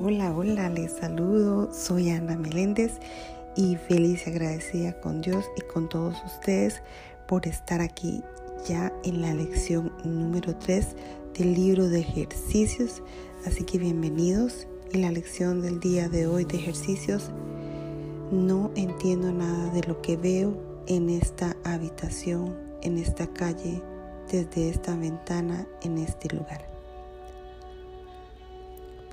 Hola, hola, les saludo. Soy Ana Meléndez y feliz y agradecida con Dios y con todos ustedes por estar aquí ya en la lección número 3 del libro de ejercicios. Así que bienvenidos. En la lección del día de hoy de ejercicios, no entiendo nada de lo que veo en esta habitación, en esta calle, desde esta ventana, en este lugar.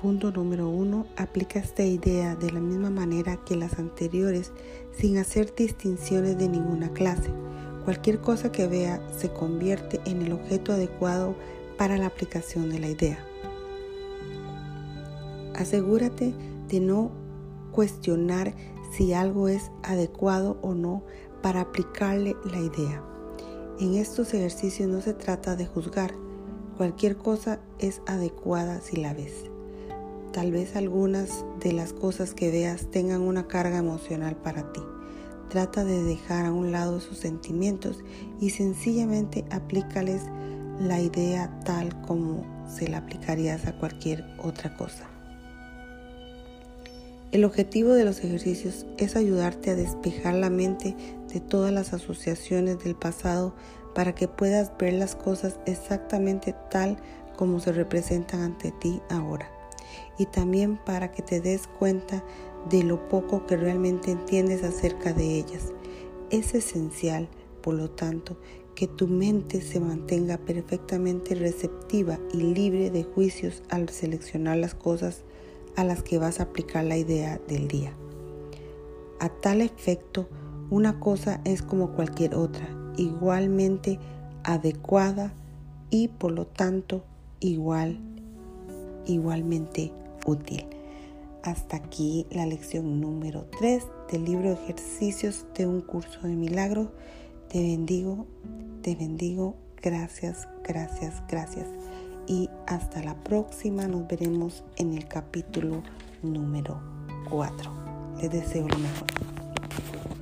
Punto número uno, aplica esta idea de la misma manera que las anteriores sin hacer distinciones de ninguna clase. Cualquier cosa que vea se convierte en el objeto adecuado para la aplicación de la idea. Asegúrate de no cuestionar si algo es adecuado o no para aplicarle la idea. En estos ejercicios no se trata de juzgar. Cualquier cosa es adecuada si la ves. Tal vez algunas de las cosas que veas tengan una carga emocional para ti. Trata de dejar a un lado sus sentimientos y sencillamente aplícales la idea tal como se la aplicarías a cualquier otra cosa. El objetivo de los ejercicios es ayudarte a despejar la mente de todas las asociaciones del pasado para que puedas ver las cosas exactamente tal como se representan ante ti ahora y también para que te des cuenta de lo poco que realmente entiendes acerca de ellas. Es esencial, por lo tanto, que tu mente se mantenga perfectamente receptiva y libre de juicios al seleccionar las cosas a las que vas a aplicar la idea del día. A tal efecto, una cosa es como cualquier otra, igualmente adecuada y por lo tanto igual, igualmente útil. Hasta aquí la lección número 3 del libro ejercicios de un curso de milagros. Te bendigo, te bendigo. Gracias, gracias, gracias. Y hasta la próxima. Nos veremos en el capítulo número 4. Les deseo lo mejor.